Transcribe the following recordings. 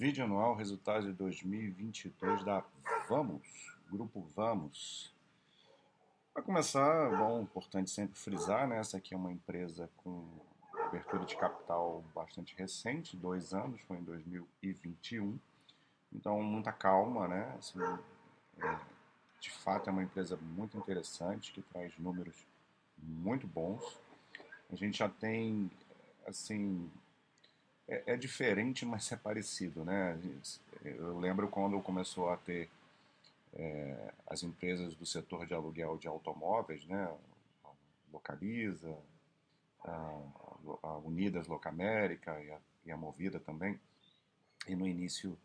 Vídeo anual, resultados de 2022 da Vamos, Grupo Vamos. Para começar, bom, importante sempre frisar, né? Essa aqui é uma empresa com abertura de capital bastante recente, dois anos, foi em 2021. Então, muita calma, né? Assim, é, de fato, é uma empresa muito interessante, que traz números muito bons. A gente já tem, assim, é, é, diferente, mas é parecido, né? Eu lembro quando começou a ter é, as empresas do setor de aluguel de automóveis, né? Localiza, a, a Unidas Locamérica e a, e a Movida também. E no início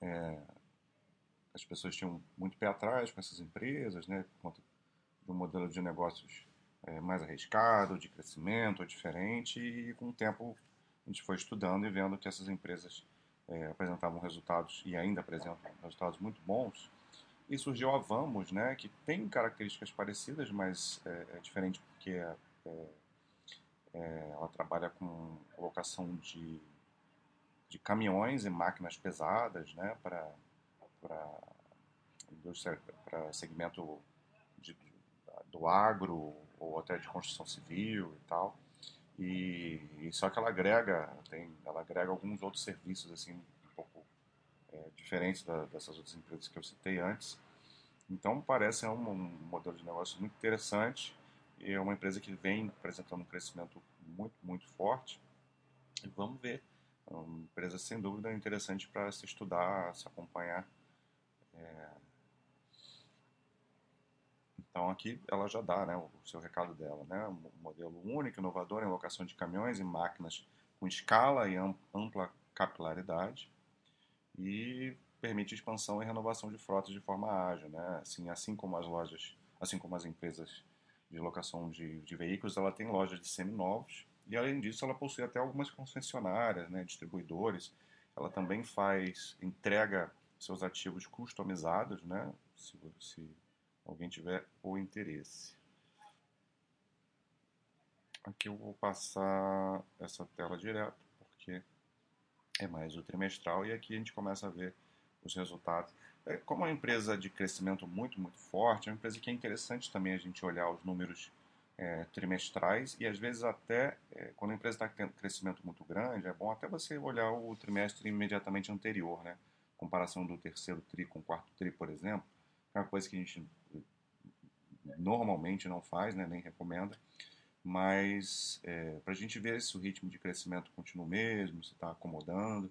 é, as pessoas tinham muito pé atrás com essas empresas, né? Por conta de um modelo de negócios é, mais arriscado, de crescimento diferente, e com o tempo a gente foi estudando e vendo que essas empresas é, apresentavam resultados e ainda apresentam resultados muito bons. E surgiu a Vamos, né, que tem características parecidas, mas é, é diferente porque é, é, é ela trabalha com colocação de, de caminhões e máquinas pesadas né, para para segmento de, do agro ou até de construção civil e tal. E, e, só que ela agrega, tem, ela agrega alguns outros serviços assim um pouco é, diferentes da, dessas outras empresas que eu citei antes. Então parece um, um, modelo de negócio muito interessante e é uma empresa que vem apresentando um crescimento muito muito forte. E vamos ver, é uma empresa sem dúvida interessante para se estudar, se acompanhar. É, então aqui ela já dá né, o seu recado dela, né? Um modelo único, inovador em locação de caminhões e máquinas com escala e ampla capilaridade e permite expansão e renovação de frotas de forma ágil, né? Assim, assim como as lojas, assim como as empresas de locação de, de veículos, ela tem lojas de seminovos e além disso ela possui até algumas concessionárias, né, distribuidores. Ela também faz entrega seus ativos customizados, né? Se, se alguém tiver o interesse. Aqui eu vou passar essa tela direto, porque é mais o trimestral, e aqui a gente começa a ver os resultados. É, como é uma empresa de crescimento muito, muito forte, é uma empresa que é interessante também a gente olhar os números é, trimestrais e às vezes até, é, quando a empresa está tendo crescimento muito grande, é bom até você olhar o trimestre imediatamente anterior, né? Comparação do terceiro TRI com o quarto TRI, por exemplo, é uma coisa que a gente normalmente não faz, né, nem recomenda, mas é, para a gente ver se o ritmo de crescimento continua mesmo, se está acomodando,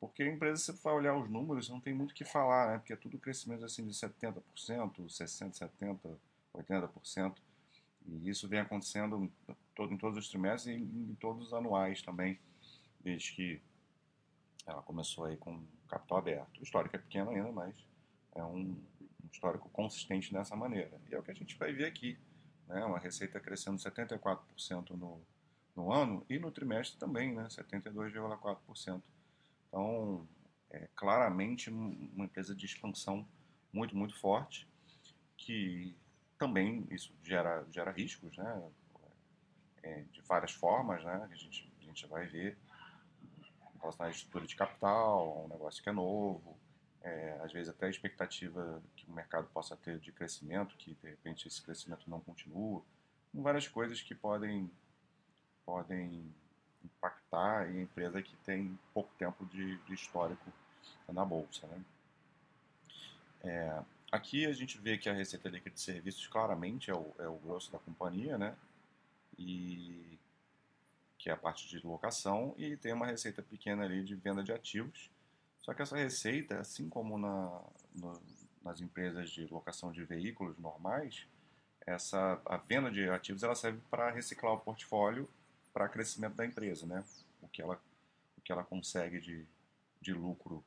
porque a empresa, se vai olhar os números, não tem muito o que falar, né, porque é tudo crescimento assim de 70%, 60%, 70%, 80%, e isso vem acontecendo em, todo, em todos os trimestres e em, em todos os anuais também, desde que ela começou aí com capital aberto. O histórico é pequeno ainda, mas é um histórico consistente dessa maneira. E é o que a gente vai ver aqui. Né? Uma receita crescendo 74% no, no ano e no trimestre também, né? 72,4%. Então, é claramente uma empresa de expansão muito, muito forte, que também isso gera, gera riscos, né? É, de várias formas, né? A gente, a gente vai ver em relação à estrutura de capital, um negócio que é novo, é, às vezes até a expectativa que o mercado possa ter de crescimento, que de repente esse crescimento não continua, várias coisas que podem, podem impactar em empresa que tem pouco tempo de, de histórico na bolsa. Né? É, aqui a gente vê que a receita líquida de serviços claramente é o, é o grosso da companhia, né? E que é a parte de locação e tem uma receita pequena ali de venda de ativos só que essa receita, assim como na, no, nas empresas de locação de veículos normais, essa a venda de ativos ela serve para reciclar o portfólio para crescimento da empresa, né? O que ela o que ela consegue de, de lucro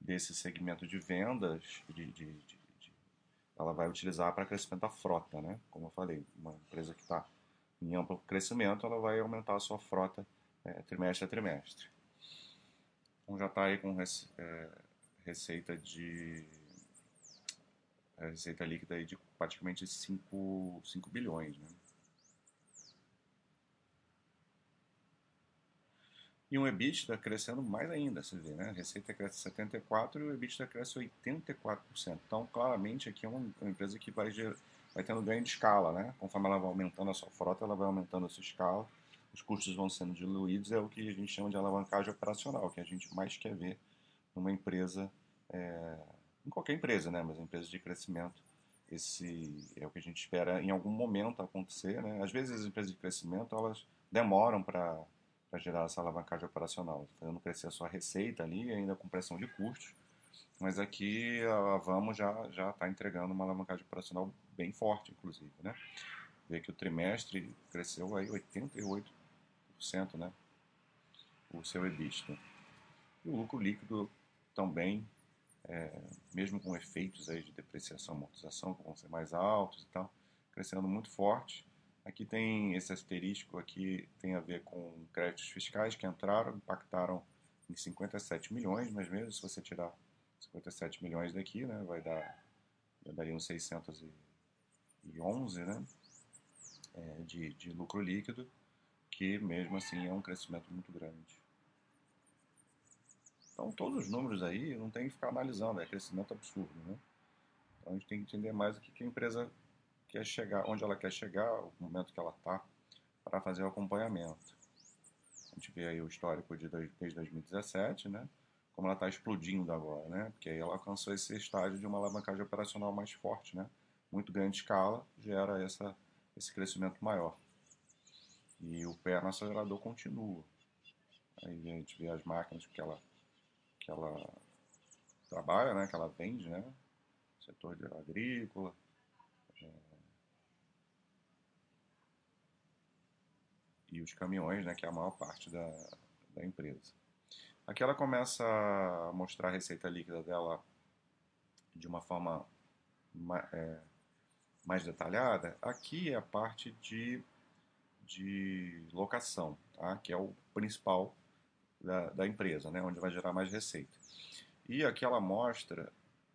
desse segmento de vendas, de, de, de, ela vai utilizar para crescimento da frota, né? Como eu falei, uma empresa que está em amplo crescimento, ela vai aumentar a sua frota é, trimestre a trimestre. Então já está aí com é, receita de é, receita líquida aí de praticamente 5, 5 bilhões. Né? E um EBITDA crescendo mais ainda, você vê, né? A receita cresce 74% e o EBITDA cresce 84%. Então, claramente, aqui é uma empresa que vai, vai tendo ganho de escala, né? Conforme ela vai aumentando a sua frota, ela vai aumentando a sua escala, os custos vão sendo diluídos, é o que a gente chama de alavancagem operacional, que a gente mais quer ver numa empresa, é, em qualquer empresa, né? Mas empresa de crescimento, esse é o que a gente espera em algum momento acontecer, né? Às vezes as empresas de crescimento, elas demoram para gerar essa alavancagem operacional, fazendo crescer a sua receita ali, ainda com pressão de custos. Mas aqui a Vamos já já está entregando uma alavancagem operacional bem forte, inclusive, né? Vê que o trimestre cresceu aí 88%, né? O seu EBITDA. E o lucro líquido também, é, mesmo com efeitos aí de depreciação, amortização, que vão ser mais altos e tal, crescendo muito forte. Aqui tem esse asterisco aqui tem a ver com créditos fiscais que entraram, impactaram em 57 milhões, mas mesmo se você tirar 57 milhões daqui, né, vai dar daria uns 611, né, é, de, de lucro líquido, que mesmo assim é um crescimento muito grande. Então todos os números aí não tem que ficar analisando, é crescimento absurdo, né? Então a gente tem que entender mais o que a empresa quer chegar, onde ela quer chegar, o momento que ela está, para fazer o acompanhamento. A gente vê aí o histórico de desde 2017, né? Como ela está explodindo agora, né? Porque aí ela alcançou esse estágio de uma alavancagem operacional mais forte, né? Muito grande escala gera essa, esse crescimento maior. E o pé no acelerador continua. Aí a gente vê as máquinas que ela, que ela trabalha, né? Que ela vende, né? Setor de agrícola, e os caminhões, né, que é a maior parte da, da empresa. Aqui ela começa a mostrar a receita líquida dela de uma forma é, mais detalhada. Aqui é a parte de, de locação, tá? que é o principal da, da empresa, né? onde vai gerar mais receita. E aqui ela mostra.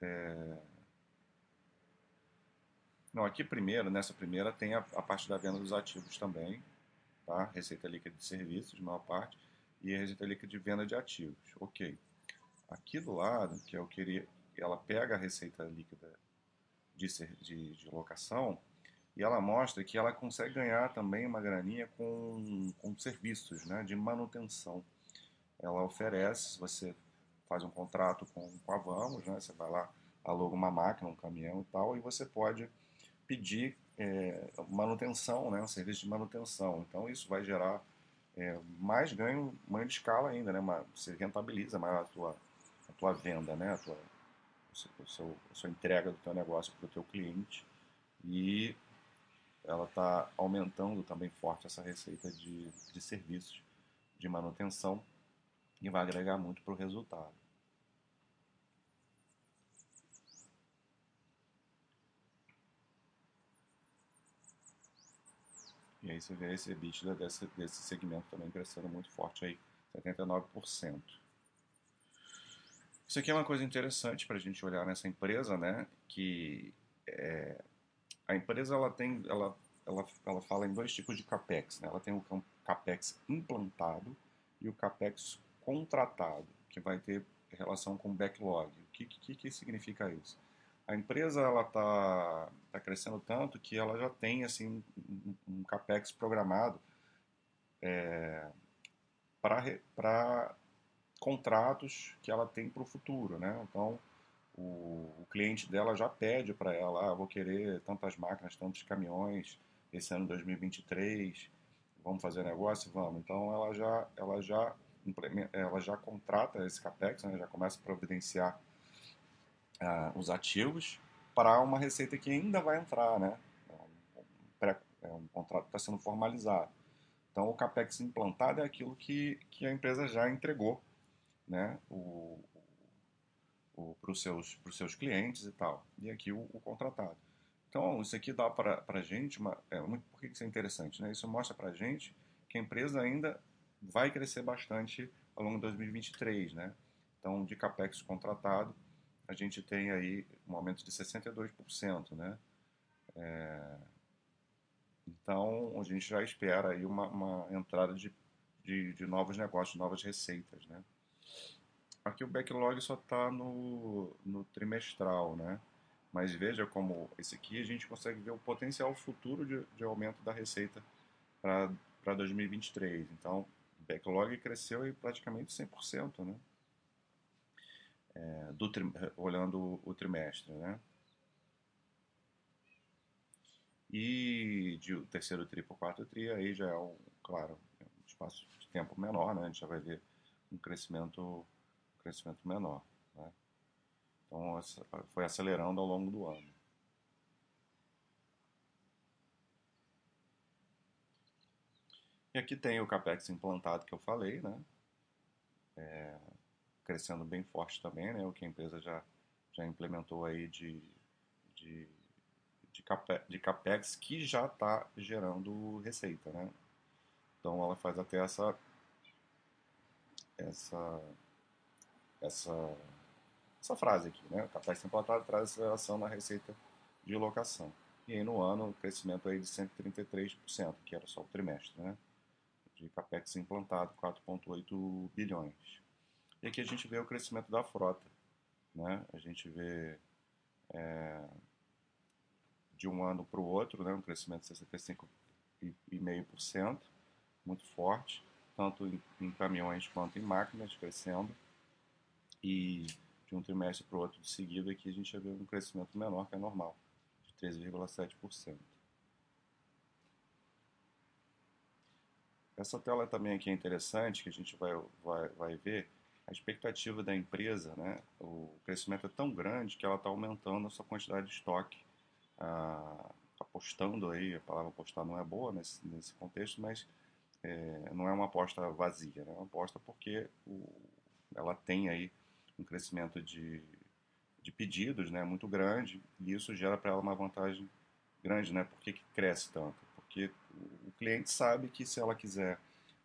É... Não, aqui primeiro, nessa primeira, tem a, a parte da venda dos ativos também, tá? Receita líquida de serviços, maior parte, e a receita líquida de venda de ativos. Ok. Aqui do lado, que é o que ela pega a receita líquida de, de, de locação e ela mostra que ela consegue ganhar também uma graninha com, com serviços né, de manutenção. Ela oferece, você faz um contrato com, com a Vamos, né, você vai lá, aluga uma máquina, um caminhão e tal, e você pode pedir é, manutenção, né, um serviço de manutenção. Então isso vai gerar é, mais ganho, ganho de escala ainda, né, uma, você rentabiliza mais a tua, a tua venda, né, a tua, a, sua entrega do teu negócio para o teu cliente e ela está aumentando também forte essa receita de, de serviços de manutenção e vai agregar muito para o resultado. E aí você vê esse EBITDA desse, desse segmento também crescendo muito forte aí, 79%. Isso aqui é uma coisa interessante para a gente olhar nessa empresa, né? Que é, a empresa ela tem, ela, ela, ela fala em dois tipos de capex, né? Ela tem o capex implantado e o capex contratado, que vai ter relação com backlog. O que, que, que significa isso? a empresa ela está tá crescendo tanto que ela já tem assim um, um capex programado é, para contratos que ela tem para o futuro, né? Então o, o, cliente dela já pede para ela, ah, vou querer tantas máquinas, tantos caminhões esse ano 2023, vamos fazer negócio, vamos. Então ela já ela já ela já contrata esse capex, né? já começa a providenciar uh, os ativos para uma receita que ainda vai entrar, né? É um, é contrato que está sendo formalizado. Então, o capex implantado é aquilo que, que a empresa já entregou, né? O, para os seus, seus clientes e tal. E aqui o, o contratado. Então, isso aqui dá para a gente, uma, é, muito, por que isso é interessante? Né? Isso mostra para a gente que a empresa ainda vai crescer bastante ao longo de 2023. Né? Então, de capex contratado, a gente tem aí um aumento de 62%, né? É, então, a gente já espera aí uma, uma entrada de, de, de novos negócios, novas receitas, né? Aqui o backlog só está no, no trimestral, né? Mas veja como esse aqui a gente consegue ver o potencial futuro de, de aumento da receita para 2023. Então, o backlog cresceu em praticamente 100%, né? É, do, olhando o trimestre, né? E de o terceiro tri para o quarto tri, aí já é, um, claro, um espaço de tempo menor, né? A gente já vai ver um crescimento, crescimento menor, né? Então, foi acelerando ao longo do ano. E aqui tem o CAPEX implantado que eu falei, né? É, crescendo bem forte também, né? O que a empresa já, já implementou aí de, de de capex, de capex que já está gerando receita, né? Então ela faz até essa essa essa essa frase aqui, né? Capex implantado traz aceleração na receita de locação. E aí no ano o crescimento aí de 133%, que era só o trimestre, né? De capex implantado 4.8 bilhões. E aqui a gente vê o crescimento da frota, né? A gente vê é, de um ano para o outro, né, um crescimento de 65,5%, muito forte, tanto em, em, caminhões quanto em máquinas crescendo. E de um trimestre para o outro de seguida aqui a gente já vê um crescimento menor que é normal, de 13,7%. Essa tela também aqui é interessante, que a gente vai, vai, vai ver a expectativa da empresa, né? o crescimento é tão grande que ela está aumentando a sua quantidade de estoque apostando aí, a palavra apostar não é boa nesse, nesse contexto, mas é, não é uma aposta vazia, né? é uma aposta porque o, ela tem aí um crescimento de, de pedidos né, muito grande e isso gera para ela uma vantagem grande. Né? Por que, que cresce tanto? Porque o cliente sabe que se ela quiser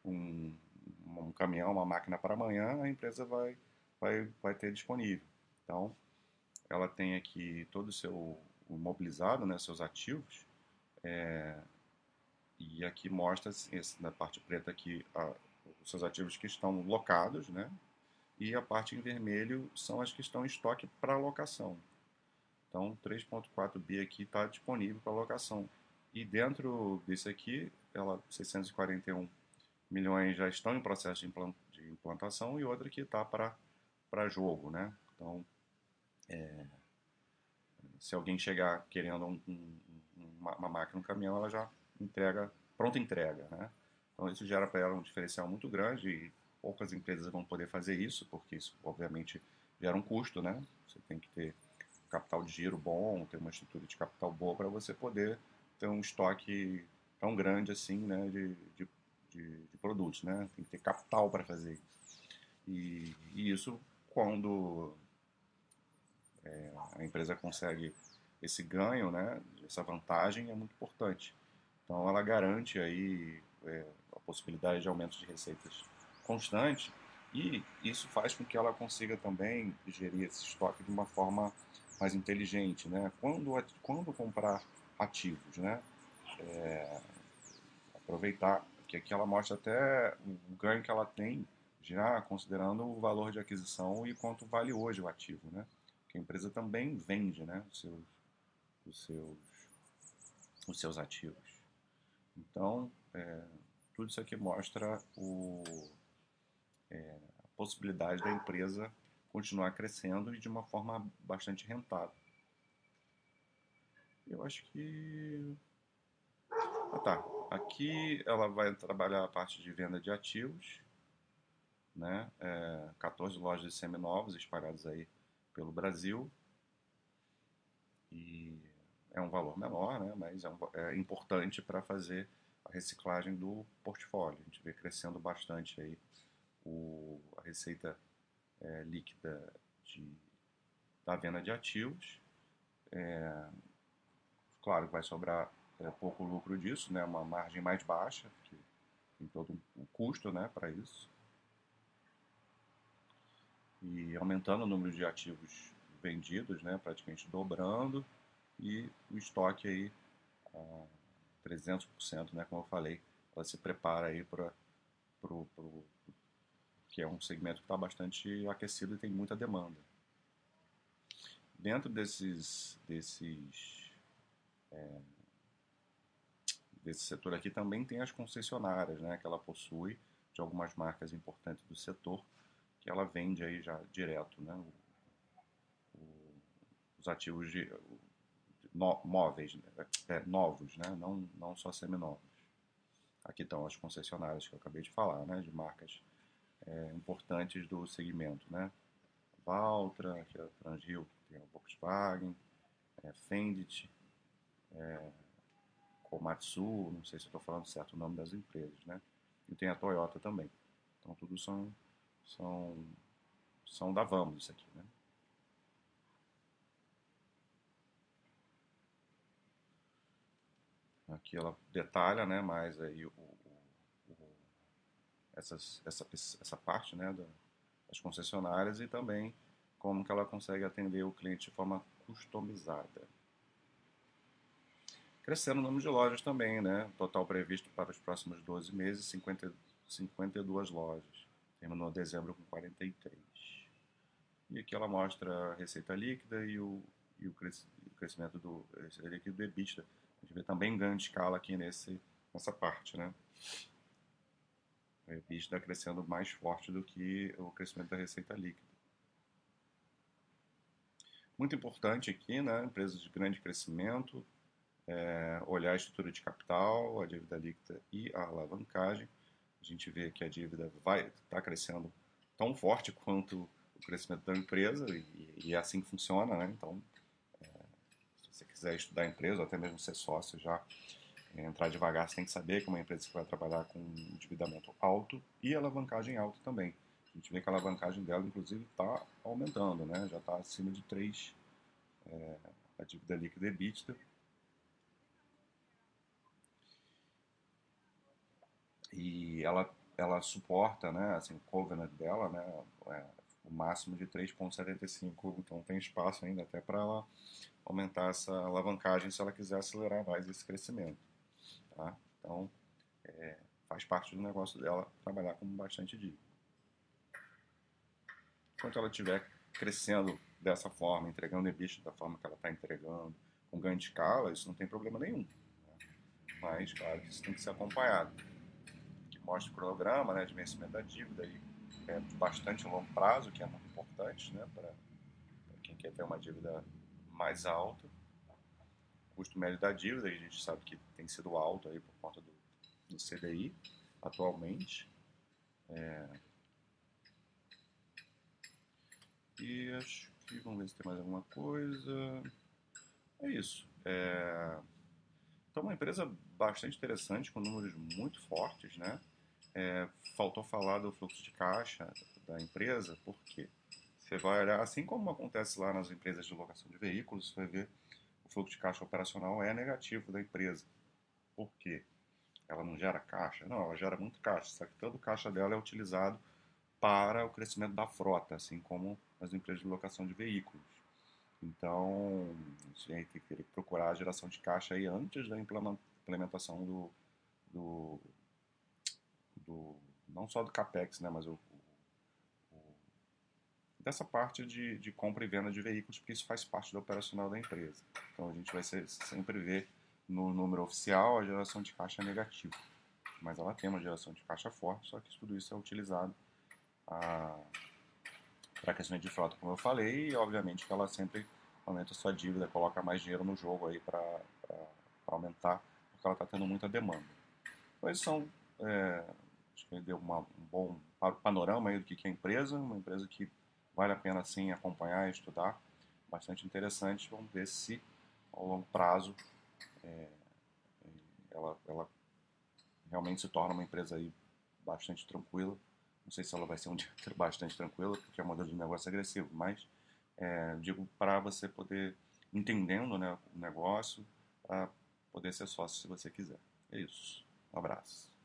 um, um caminhão, uma máquina para amanhã, a empresa vai, vai, vai ter disponível. Então, ela tem aqui todo o seu imobilizado, né, seus ativos. É, e aqui mostra, esse, na parte preta aqui, a, os seus ativos que estão locados, né? E a parte em vermelho são as que estão em estoque para alocação. Então, 3.4 bi aqui está disponível para alocação. E dentro desse aqui, ela 641 milhões já estão em processo de implantação e outra que está para jogo, né? Então, é, se alguém chegar querendo um, um, uma, uma, máquina, um caminhão, ela já entrega, pronta entrega, né? Então isso gera para ela um diferencial muito grande e poucas empresas vão poder fazer isso, porque isso obviamente gera um custo, né? Você tem que ter capital de giro bom, ter uma estrutura de capital boa para você poder ter um estoque tão grande assim, né, de, de, de, de produtos, né? Tem que ter capital para fazer isso. E, e isso quando é, a empresa consegue esse ganho, né, essa vantagem é muito importante. Então ela garante aí é, a possibilidade de aumento de receitas constante e isso faz com que ela consiga também gerir esse estoque de uma forma mais inteligente, né? Quando quando comprar ativos, né? É, aproveitar que aqui ela mostra até o ganho que ela tem já considerando o valor de aquisição e quanto vale hoje o ativo, né? a empresa também vende né, os, seus, os, seus, os seus ativos. Então, é, tudo isso aqui mostra o, é, a possibilidade da empresa continuar crescendo e de uma forma bastante rentável. Eu acho que. Ah, tá. Aqui ela vai trabalhar a parte de venda de ativos, né? É, 14 lojas seminovos espalhadas aí pelo Brasil. E é um valor menor, né, mas é, um, é importante para fazer a reciclagem do portfólio. A gente vê crescendo bastante aí o, a receita é, líquida de, da venda de ativos. É, claro que vai sobrar é, pouco lucro disso, né, uma margem mais baixa, que tem todo um custo né, para isso e aumentando o número de ativos vendidos, né, praticamente dobrando, e o estoque aí a 300%, né, como eu falei, ela se prepara aí para pro, que é um segmento que está bastante aquecido e tem muita demanda. Dentro desses, desses é, desse setor aqui também tem as concessionárias, né, que ela possui de algumas marcas importantes do setor, que ela vende aí já direto, né, o, o, os ativos de, no, móveis, né, é, novos, né, não, não só seminovos. Aqui estão as concessionárias que eu acabei de falar, né, de marcas é, importantes do segmento, né, Valtra, que é a Transrio, tem a Volkswagen, é, Fendt, é, Komatsu, não sei se estou falando certo o nome das empresas, né? E tem a Toyota também. Então tudo são são são da Vamos isso aqui, né? Aqui ela detalha, né, mais aí o essas, essa, essa parte, né, da, das concessionárias e também como que ela consegue atender o cliente de forma customizada. Crescendo o número de lojas também, né? Total previsto para os próximos 12 meses, 50, 52 lojas. Terminou dezembro com 43. E aqui ela mostra a receita líquida e o, e o crescimento do receita líquida do EBITDA. A gente vê também ganho de escala aqui nesse, nessa parte, né? O EBITDA crescendo mais forte do que o crescimento da receita líquida. Muito importante aqui, né? Empresas de grande crescimento, é, olhar a estrutura de capital, a dívida líquida e a alavancagem. A gente vê que a dívida vai estar tá crescendo tão forte quanto o crescimento da empresa e, é assim que funciona, né? Então, é, se você quiser estudar a empresa ou até mesmo ser sócio já, entrar devagar, você tem que saber que é uma empresa que vai trabalhar com endividamento alto e alavancagem alta também. A gente vê que a alavancagem dela, inclusive, está aumentando, né? Já está acima de 3, é, a dívida líquida EBITDA, e ela ela suporta, né, assim, o covenant dela, né, é, o máximo de 3.75, então tem espaço ainda até para ela aumentar essa alavancagem se ela quiser acelerar mais esse crescimento, tá? Então, é, faz parte do negócio dela trabalhar com bastante dívida. Enquanto ela estiver crescendo dessa forma, entregando EBITDA da forma que ela está entregando, com ganho de escala, isso não tem problema nenhum. Né? Mas, claro isso tem que ser acompanhado mostra o cronograma né, de vencimento da dívida e é bastante longo prazo, que é muito importante né, para quem quer ter uma dívida mais alta. Custo médio da dívida, a gente sabe que tem sido alto aí por conta do, do CDI atualmente. É... E acho que vamos ver se tem mais alguma coisa. É isso. É... Então, uma empresa bastante interessante, com números muito fortes, né? É, faltou falar do fluxo de caixa da empresa, porque você vai olhar, assim como acontece lá nas empresas de locação de veículos, você vai ver o fluxo de caixa operacional é negativo da empresa. Por quê? Ela não gera caixa? Não, ela gera muito caixa, só que todo o caixa dela é utilizado para o crescimento da frota, assim como as empresas de locação de veículos. Então, a gente tem que procurar a geração de caixa aí antes da implementação do, do do não só do capex, né, mas o, dessa parte de, de compra e venda de veículos, porque isso faz parte do operacional da empresa. Então a gente vai ser, sempre ver no número oficial a geração de caixa negativa, mas ela tem uma geração de caixa forte, só que tudo isso é utilizado para crescimento de frota, como eu falei, e obviamente que ela sempre aumenta a sua dívida, coloca mais dinheiro no jogo aí para aumentar, porque ela está tendo muita demanda. Então, esses são é, Acho que deu uma, um bom panorama aí do que é a empresa, uma empresa que vale a pena sim acompanhar e estudar, bastante interessante. Vamos ver se ao longo prazo é, ela, ela realmente se torna uma empresa aí bastante tranquila. Não sei se ela vai ser um dia bastante tranquila, porque é um modelo de negócio agressivo, mas é, digo para você poder entendendo né, o negócio, para poder ser sócio se você quiser. É isso. Um abraço.